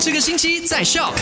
这个星期在笑。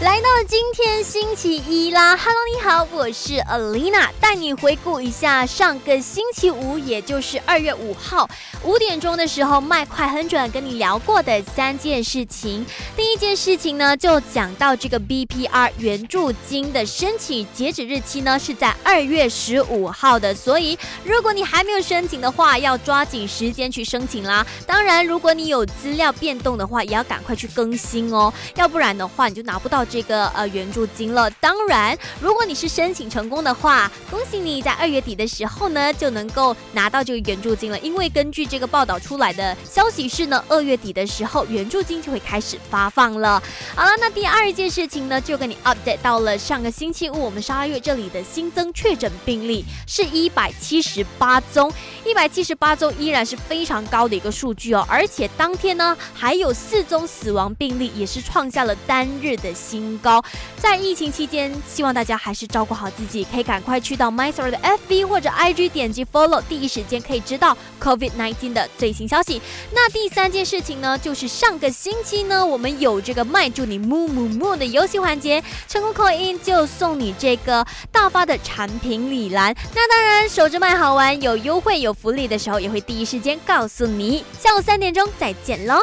来到了今天星期一啦，Hello，你好，我是 Alina，带你回顾一下上个星期五，也就是二月五号五点钟的时候，麦快很准跟你聊过的三件事情。第一件事情呢，就讲到这个 BPR 援助金的申请截止日期呢是在二月十五号的，所以如果你还没有申请的话，要抓紧时间去申请啦。当然，如果你有资料变动的话，也要赶快去更新哦，要不然的话你就拿不到。这个呃援助金了。当然，如果你是申请成功的话，恭喜你在二月底的时候呢就能够拿到这个援助金了。因为根据这个报道出来的消息是呢，二月底的时候援助金就会开始发放了。好了，那第二件事情呢，就跟你 update 到了上个星期五，我们十二月这里的新增确诊病例是一百七十八宗，一百七十八宗依然是非常高的一个数据哦。而且当天呢还有四宗死亡病例，也是创下了单日的新。新高，在疫情期间，希望大家还是照顾好自己，可以赶快去到 MyStar 的 FB 或者 IG 点击 Follow，第一时间可以知道 COVID-19 的最新消息。那第三件事情呢，就是上个星期呢，我们有这个卖祝你木木木的游戏环节，成功扣音就送你这个大发的产品礼篮。那当然，守着卖好玩，有优惠有福利的时候，也会第一时间告诉你。下午三点钟再见喽。